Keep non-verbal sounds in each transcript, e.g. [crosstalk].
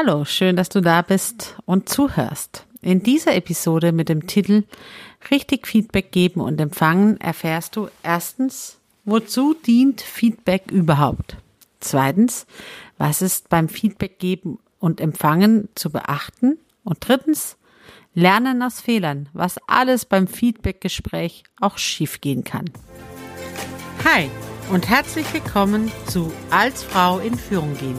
Hallo, schön, dass du da bist und zuhörst. In dieser Episode mit dem Titel Richtig Feedback geben und empfangen erfährst du erstens, wozu dient Feedback überhaupt? Zweitens, was ist beim Feedback geben und empfangen zu beachten? Und drittens, lernen aus Fehlern, was alles beim Feedbackgespräch auch schiefgehen kann. Hi und herzlich willkommen zu Als Frau in Führung gehen.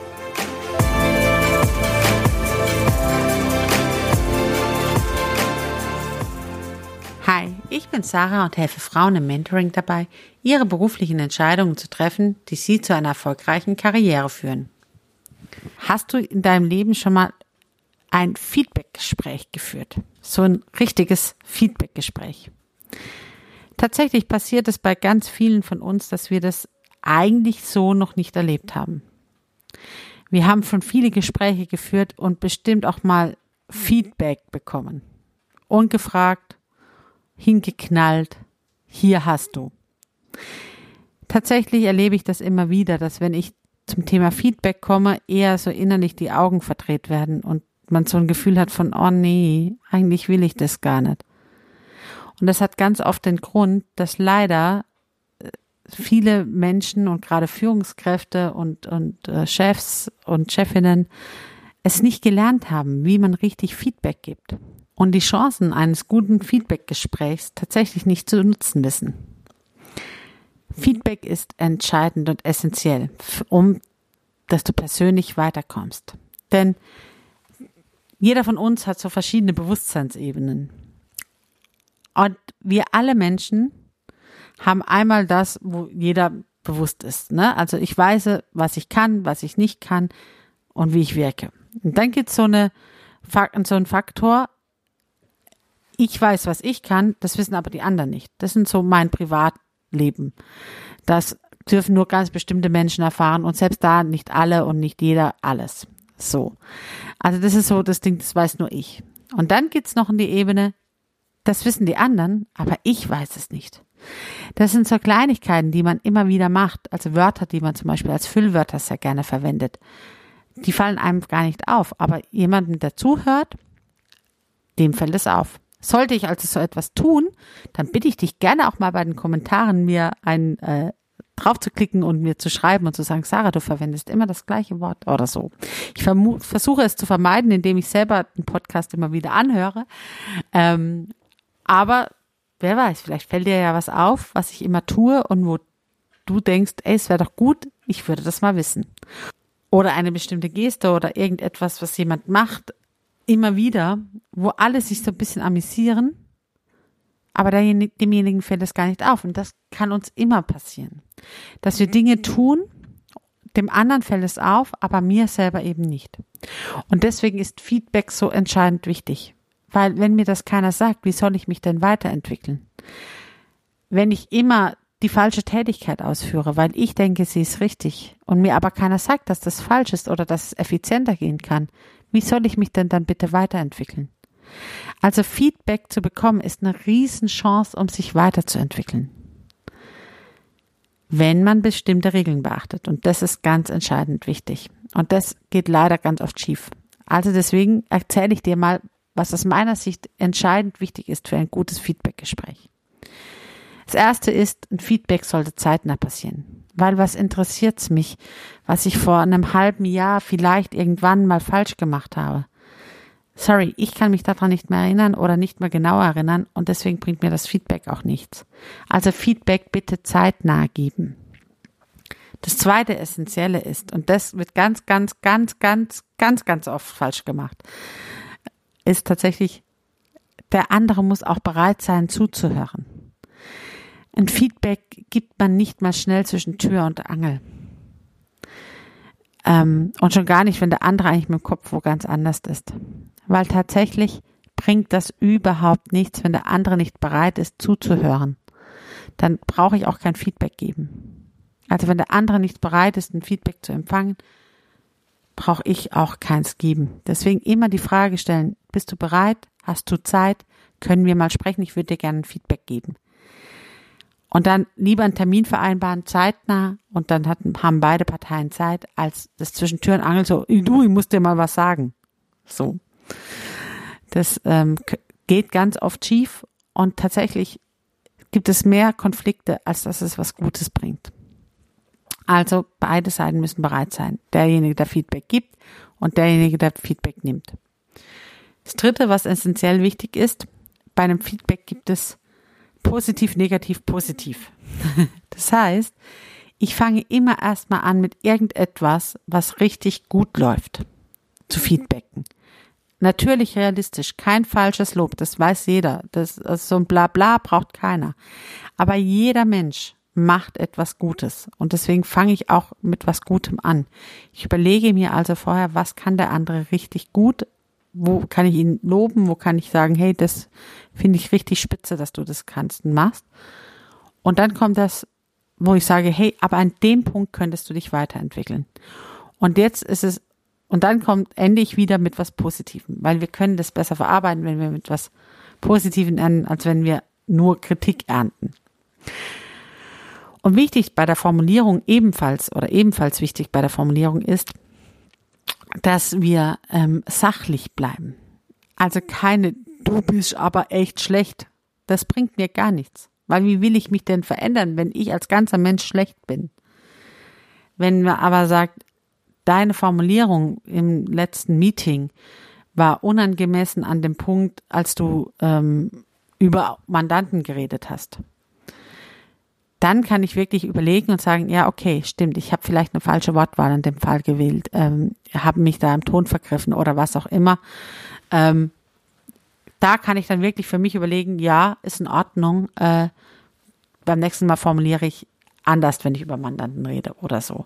Ich bin Sarah und helfe Frauen im Mentoring dabei, ihre beruflichen Entscheidungen zu treffen, die sie zu einer erfolgreichen Karriere führen. Hast du in deinem Leben schon mal ein Feedbackgespräch geführt? So ein richtiges Feedbackgespräch. Tatsächlich passiert es bei ganz vielen von uns, dass wir das eigentlich so noch nicht erlebt haben. Wir haben schon viele Gespräche geführt und bestimmt auch mal Feedback bekommen. Ungefragt, hingeknallt, hier hast du. Tatsächlich erlebe ich das immer wieder, dass wenn ich zum Thema Feedback komme, eher so innerlich die Augen verdreht werden und man so ein Gefühl hat von, oh nee, eigentlich will ich das gar nicht. Und das hat ganz oft den Grund, dass leider äh, viele Menschen und gerade Führungskräfte und, und äh, Chefs und Chefinnen es nicht gelernt haben, wie man richtig Feedback gibt und die Chancen eines guten Feedbackgesprächs tatsächlich nicht zu nutzen wissen. Feedback ist entscheidend und essentiell, um dass du persönlich weiterkommst. Denn jeder von uns hat so verschiedene Bewusstseinsebenen. Und wir alle Menschen haben einmal das, wo jeder bewusst ist. Ne? Also ich weiß, was ich kann, was ich nicht kann und wie ich wirke. Und dann gibt es so, eine, so einen Faktor, ich weiß, was ich kann, das wissen aber die anderen nicht. Das sind so mein Privatleben. Das dürfen nur ganz bestimmte Menschen erfahren und selbst da nicht alle und nicht jeder alles. So. Also das ist so das Ding, das weiß nur ich. Und dann geht's noch in die Ebene, das wissen die anderen, aber ich weiß es nicht. Das sind so Kleinigkeiten, die man immer wieder macht, also Wörter, die man zum Beispiel als Füllwörter sehr gerne verwendet. Die fallen einem gar nicht auf, aber jemandem, der zuhört, dem fällt es auf. Sollte ich also so etwas tun, dann bitte ich dich gerne auch mal bei den Kommentaren mir ein äh, drauf zu klicken und mir zu schreiben und zu sagen, Sarah, du verwendest immer das gleiche Wort oder so. Ich versuche es zu vermeiden, indem ich selber den Podcast immer wieder anhöre. Ähm, aber wer weiß, vielleicht fällt dir ja was auf, was ich immer tue und wo du denkst, ey, es wäre doch gut, ich würde das mal wissen. Oder eine bestimmte Geste oder irgendetwas, was jemand macht, immer wieder, wo alle sich so ein bisschen amüsieren, aber demjenigen fällt es gar nicht auf. Und das kann uns immer passieren. Dass wir Dinge tun, dem anderen fällt es auf, aber mir selber eben nicht. Und deswegen ist Feedback so entscheidend wichtig. Weil wenn mir das keiner sagt, wie soll ich mich denn weiterentwickeln? Wenn ich immer die falsche Tätigkeit ausführe, weil ich denke, sie ist richtig und mir aber keiner sagt, dass das falsch ist oder dass es effizienter gehen kann, wie soll ich mich denn dann bitte weiterentwickeln? Also Feedback zu bekommen ist eine Riesenchance, um sich weiterzuentwickeln. Wenn man bestimmte Regeln beachtet. Und das ist ganz entscheidend wichtig. Und das geht leider ganz oft schief. Also deswegen erzähle ich dir mal, was aus meiner Sicht entscheidend wichtig ist für ein gutes Feedbackgespräch. Das erste ist, ein Feedback sollte zeitnah passieren. Weil was interessiert's mich, was ich vor einem halben Jahr vielleicht irgendwann mal falsch gemacht habe? Sorry, ich kann mich daran nicht mehr erinnern oder nicht mehr genau erinnern und deswegen bringt mir das Feedback auch nichts. Also Feedback bitte zeitnah geben. Das zweite Essentielle ist, und das wird ganz, ganz, ganz, ganz, ganz, ganz oft falsch gemacht, ist tatsächlich, der andere muss auch bereit sein zuzuhören. Ein Feedback gibt man nicht mal schnell zwischen Tür und Angel. Ähm, und schon gar nicht, wenn der andere eigentlich mit dem Kopf wo ganz anders ist. Weil tatsächlich bringt das überhaupt nichts, wenn der andere nicht bereit ist zuzuhören. dann brauche ich auch kein Feedback geben. Also wenn der andere nicht bereit ist, ein Feedback zu empfangen, brauche ich auch keins geben. Deswegen immer die Frage stellen, bist du bereit? Hast du Zeit? Können wir mal sprechen? Ich würde dir gerne ein Feedback geben. Und dann lieber einen Termin vereinbaren, zeitnah, und dann hatten, haben beide Parteien Zeit, als das zwischen Tür und Angel so, du, ich muss dir mal was sagen. So. Das ähm, geht ganz oft schief und tatsächlich gibt es mehr Konflikte, als dass es was Gutes bringt. Also beide Seiten müssen bereit sein. Derjenige, der Feedback gibt und derjenige, der Feedback nimmt. Das Dritte, was essentiell wichtig ist, bei einem Feedback gibt es positiv, negativ, positiv. [laughs] Das heißt, ich fange immer erstmal an mit irgendetwas, was richtig gut läuft, zu feedbacken. Natürlich realistisch, kein falsches Lob, das weiß jeder. Das, also so ein Blabla braucht keiner. Aber jeder Mensch macht etwas Gutes. Und deswegen fange ich auch mit was Gutem an. Ich überlege mir also vorher, was kann der andere richtig gut wo kann ich ihn loben, wo kann ich sagen, hey, das finde ich richtig spitze, dass du das kannst und machst. Und dann kommt das, wo ich sage, hey, aber an dem Punkt könntest du dich weiterentwickeln. Und jetzt ist es, und dann kommt, ende ich wieder mit was Positivem, weil wir können das besser verarbeiten, wenn wir mit was Positivem enden, als wenn wir nur Kritik ernten. Und wichtig bei der Formulierung ebenfalls oder ebenfalls wichtig bei der Formulierung ist, dass wir ähm, sachlich bleiben. Also keine, du bist aber echt schlecht. Das bringt mir gar nichts. Weil wie will ich mich denn verändern, wenn ich als ganzer Mensch schlecht bin? Wenn man aber sagt, deine Formulierung im letzten Meeting war unangemessen an dem Punkt, als du ähm, über Mandanten geredet hast dann kann ich wirklich überlegen und sagen, ja, okay, stimmt, ich habe vielleicht eine falsche Wortwahl in dem Fall gewählt, ähm, habe mich da im Ton vergriffen oder was auch immer. Ähm, da kann ich dann wirklich für mich überlegen, ja, ist in Ordnung. Äh, beim nächsten Mal formuliere ich anders, wenn ich über Mandanten rede oder so.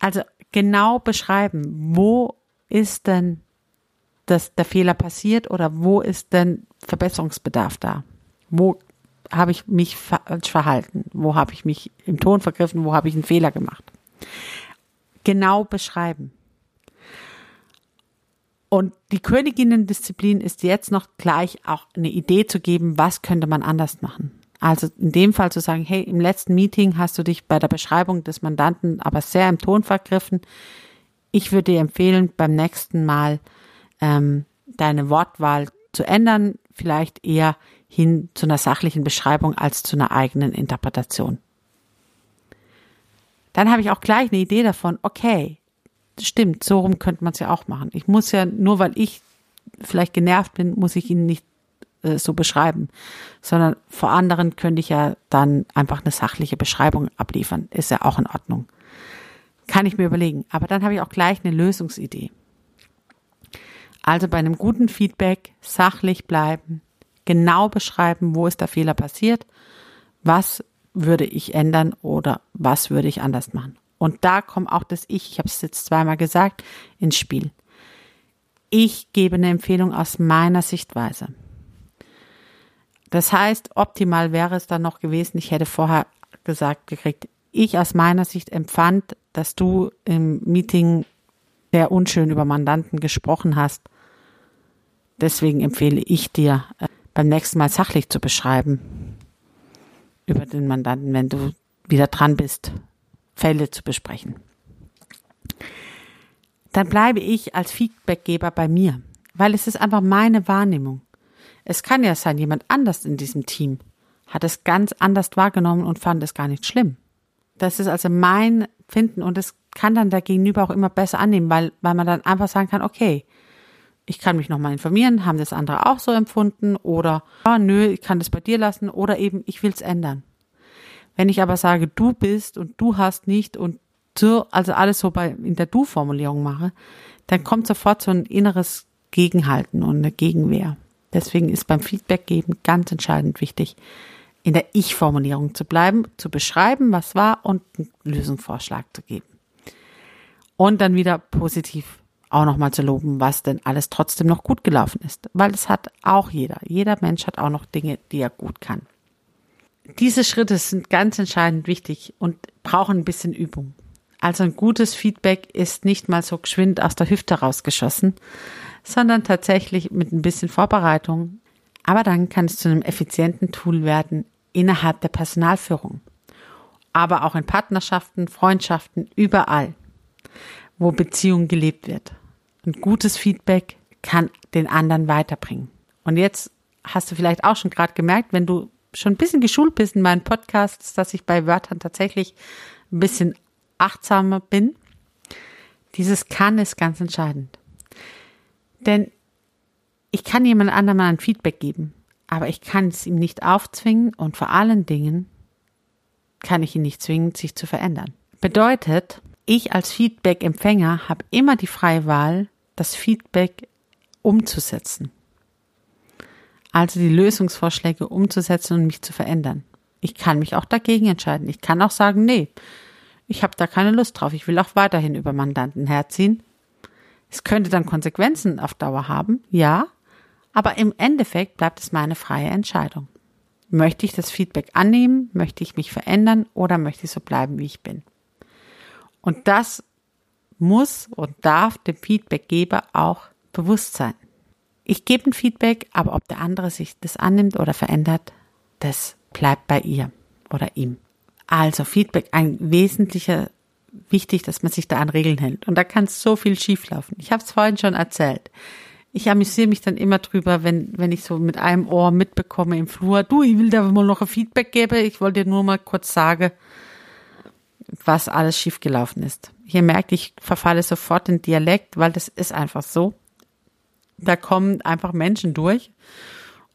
Also genau beschreiben, wo ist denn das, der Fehler passiert oder wo ist denn Verbesserungsbedarf da? Wo habe ich mich falsch verhalten? Wo habe ich mich im Ton vergriffen? Wo habe ich einen Fehler gemacht? Genau beschreiben. Und die Königinnendisziplin ist jetzt noch gleich auch eine Idee zu geben, was könnte man anders machen. Also in dem Fall zu sagen, hey, im letzten Meeting hast du dich bei der Beschreibung des Mandanten aber sehr im Ton vergriffen. Ich würde dir empfehlen, beim nächsten Mal ähm, deine Wortwahl zu ändern, vielleicht eher hin zu einer sachlichen Beschreibung als zu einer eigenen Interpretation. Dann habe ich auch gleich eine Idee davon, okay, stimmt, so rum könnte man es ja auch machen. Ich muss ja, nur weil ich vielleicht genervt bin, muss ich ihn nicht äh, so beschreiben, sondern vor anderen könnte ich ja dann einfach eine sachliche Beschreibung abliefern. Ist ja auch in Ordnung. Kann ich mir überlegen. Aber dann habe ich auch gleich eine Lösungsidee. Also bei einem guten Feedback sachlich bleiben, genau beschreiben, wo ist der Fehler passiert, was würde ich ändern oder was würde ich anders machen. Und da kommt auch das Ich, ich habe es jetzt zweimal gesagt, ins Spiel. Ich gebe eine Empfehlung aus meiner Sichtweise. Das heißt, optimal wäre es dann noch gewesen, ich hätte vorher gesagt gekriegt, ich aus meiner Sicht empfand, dass du im Meeting sehr unschön über Mandanten gesprochen hast Deswegen empfehle ich dir, äh, beim nächsten Mal sachlich zu beschreiben über den Mandanten, wenn du wieder dran bist, Fälle zu besprechen. Dann bleibe ich als Feedbackgeber bei mir, weil es ist einfach meine Wahrnehmung. Es kann ja sein, jemand anders in diesem Team hat es ganz anders wahrgenommen und fand es gar nicht schlimm. Das ist also mein Finden und es kann dann der Gegenüber auch immer besser annehmen, weil, weil man dann einfach sagen kann, okay, ich kann mich nochmal informieren, haben das andere auch so empfunden oder oh, nö, ich kann das bei dir lassen oder eben ich will es ändern. Wenn ich aber sage, du bist und du hast nicht und so, also alles so bei in der Du-Formulierung mache, dann kommt sofort so ein inneres Gegenhalten und eine Gegenwehr. Deswegen ist beim Feedback geben ganz entscheidend wichtig, in der Ich-Formulierung zu bleiben, zu beschreiben, was war und einen Lösungsvorschlag zu geben. Und dann wieder positiv auch nochmal zu loben, was denn alles trotzdem noch gut gelaufen ist. Weil es hat auch jeder. Jeder Mensch hat auch noch Dinge, die er gut kann. diese Schritte sind ganz entscheidend wichtig und brauchen ein bisschen Übung. Also ein gutes Feedback ist nicht mal so geschwind aus der Hüfte rausgeschossen, sondern tatsächlich mit ein bisschen Vorbereitung. Aber dann kann es zu einem effizienten Tool werden innerhalb der Personalführung. Aber auch in Partnerschaften, Freundschaften, überall, wo Beziehung gelebt wird. Ein gutes Feedback kann den anderen weiterbringen. Und jetzt hast du vielleicht auch schon gerade gemerkt, wenn du schon ein bisschen geschult bist in meinen Podcasts, dass ich bei Wörtern tatsächlich ein bisschen achtsamer bin. Dieses kann ist ganz entscheidend. Denn ich kann jemand anderem ein Feedback geben, aber ich kann es ihm nicht aufzwingen und vor allen Dingen kann ich ihn nicht zwingen, sich zu verändern. Bedeutet, ich als Feedback-Empfänger habe immer die freie Wahl, das Feedback umzusetzen. Also die Lösungsvorschläge umzusetzen und mich zu verändern. Ich kann mich auch dagegen entscheiden. Ich kann auch sagen, nee, ich habe da keine Lust drauf. Ich will auch weiterhin über Mandanten herziehen. Es könnte dann Konsequenzen auf Dauer haben, ja, aber im Endeffekt bleibt es meine freie Entscheidung. Möchte ich das Feedback annehmen? Möchte ich mich verändern oder möchte ich so bleiben, wie ich bin? Und das muss und darf dem Feedbackgeber auch bewusst sein. Ich gebe ein Feedback, aber ob der andere sich das annimmt oder verändert, das bleibt bei ihr oder ihm. Also Feedback, ein wesentlicher, wichtig, dass man sich da an Regeln hält. Und da kann so viel schieflaufen. Ich habe es vorhin schon erzählt. Ich amüsiere mich dann immer drüber, wenn, wenn ich so mit einem Ohr mitbekomme im Flur, du, ich will da mal noch ein Feedback geben. Ich wollte dir nur mal kurz sagen, was alles schiefgelaufen ist. Hier merkt, ich verfalle sofort in Dialekt, weil das ist einfach so. Da kommen einfach Menschen durch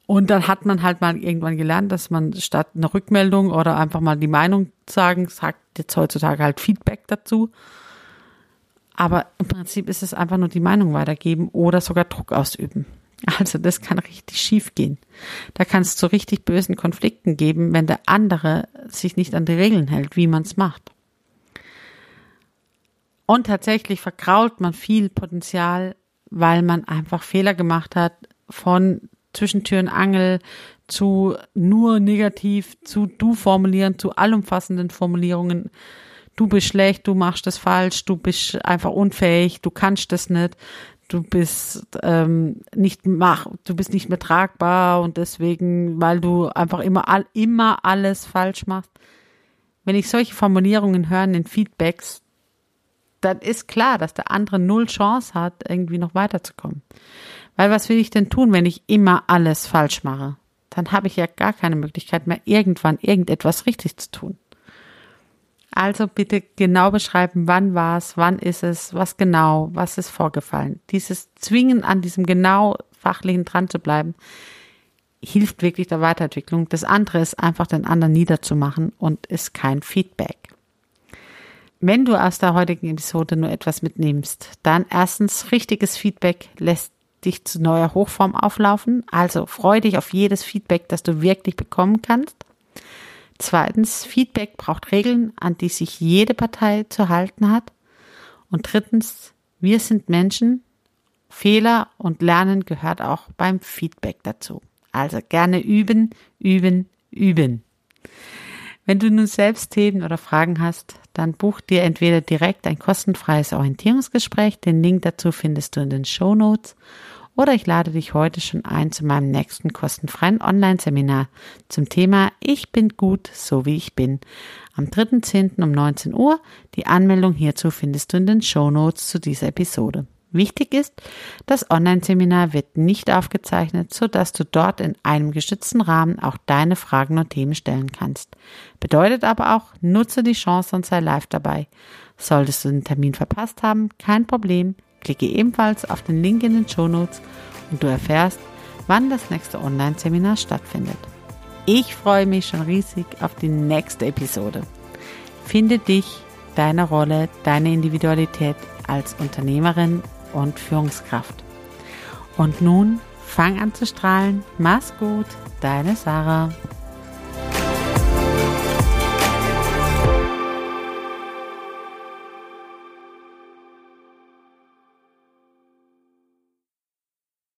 und dann hat man halt mal irgendwann gelernt, dass man statt einer Rückmeldung oder einfach mal die Meinung sagen, sagt jetzt heutzutage halt Feedback dazu. Aber im Prinzip ist es einfach nur die Meinung weitergeben oder sogar Druck ausüben. Also das kann richtig schief gehen. Da kann es zu richtig bösen Konflikten geben, wenn der andere sich nicht an die Regeln hält, wie man es macht. Und tatsächlich verkrault man viel Potenzial, weil man einfach Fehler gemacht hat von Zwischentüren Angel zu nur negativ, zu du formulieren, zu allumfassenden Formulierungen. Du bist schlecht, du machst das falsch, du bist einfach unfähig, du kannst das nicht, du bist ähm, nicht mach, du bist nicht mehr tragbar und deswegen, weil du einfach immer all, immer alles falsch machst. Wenn ich solche Formulierungen höre in Feedbacks, dann ist klar, dass der andere null Chance hat, irgendwie noch weiterzukommen. Weil was will ich denn tun, wenn ich immer alles falsch mache? Dann habe ich ja gar keine Möglichkeit mehr, irgendwann irgendetwas richtig zu tun. Also bitte genau beschreiben, wann war es, wann ist es, was genau, was ist vorgefallen. Dieses Zwingen an diesem genau fachlichen dran zu bleiben, hilft wirklich der Weiterentwicklung. Das andere ist einfach den anderen niederzumachen und ist kein Feedback. Wenn du aus der heutigen Episode nur etwas mitnimmst, dann erstens richtiges Feedback lässt dich zu neuer Hochform auflaufen. Also freu dich auf jedes Feedback, das du wirklich bekommen kannst. Zweitens, Feedback braucht Regeln, an die sich jede Partei zu halten hat. Und drittens, wir sind Menschen. Fehler und Lernen gehört auch beim Feedback dazu. Also gerne üben, üben, üben. Wenn du nun selbst Themen oder Fragen hast, dann buch dir entweder direkt ein kostenfreies Orientierungsgespräch. Den Link dazu findest du in den Show Notes oder ich lade dich heute schon ein zu meinem nächsten kostenfreien Online-Seminar zum Thema Ich bin gut, so wie ich bin. Am 3.10. um 19 Uhr. Die Anmeldung hierzu findest du in den Show Notes zu dieser Episode. Wichtig ist, das Online-Seminar wird nicht aufgezeichnet, sodass du dort in einem geschützten Rahmen auch deine Fragen und Themen stellen kannst. Bedeutet aber auch, nutze die Chance und sei live dabei. Solltest du den Termin verpasst haben, kein Problem. Klicke ebenfalls auf den Link in den Show Notes und du erfährst, wann das nächste Online-Seminar stattfindet. Ich freue mich schon riesig auf die nächste Episode. Finde dich, deine Rolle, deine Individualität als Unternehmerin und Führungskraft. Und nun fang an zu strahlen. Mach's gut, deine Sarah.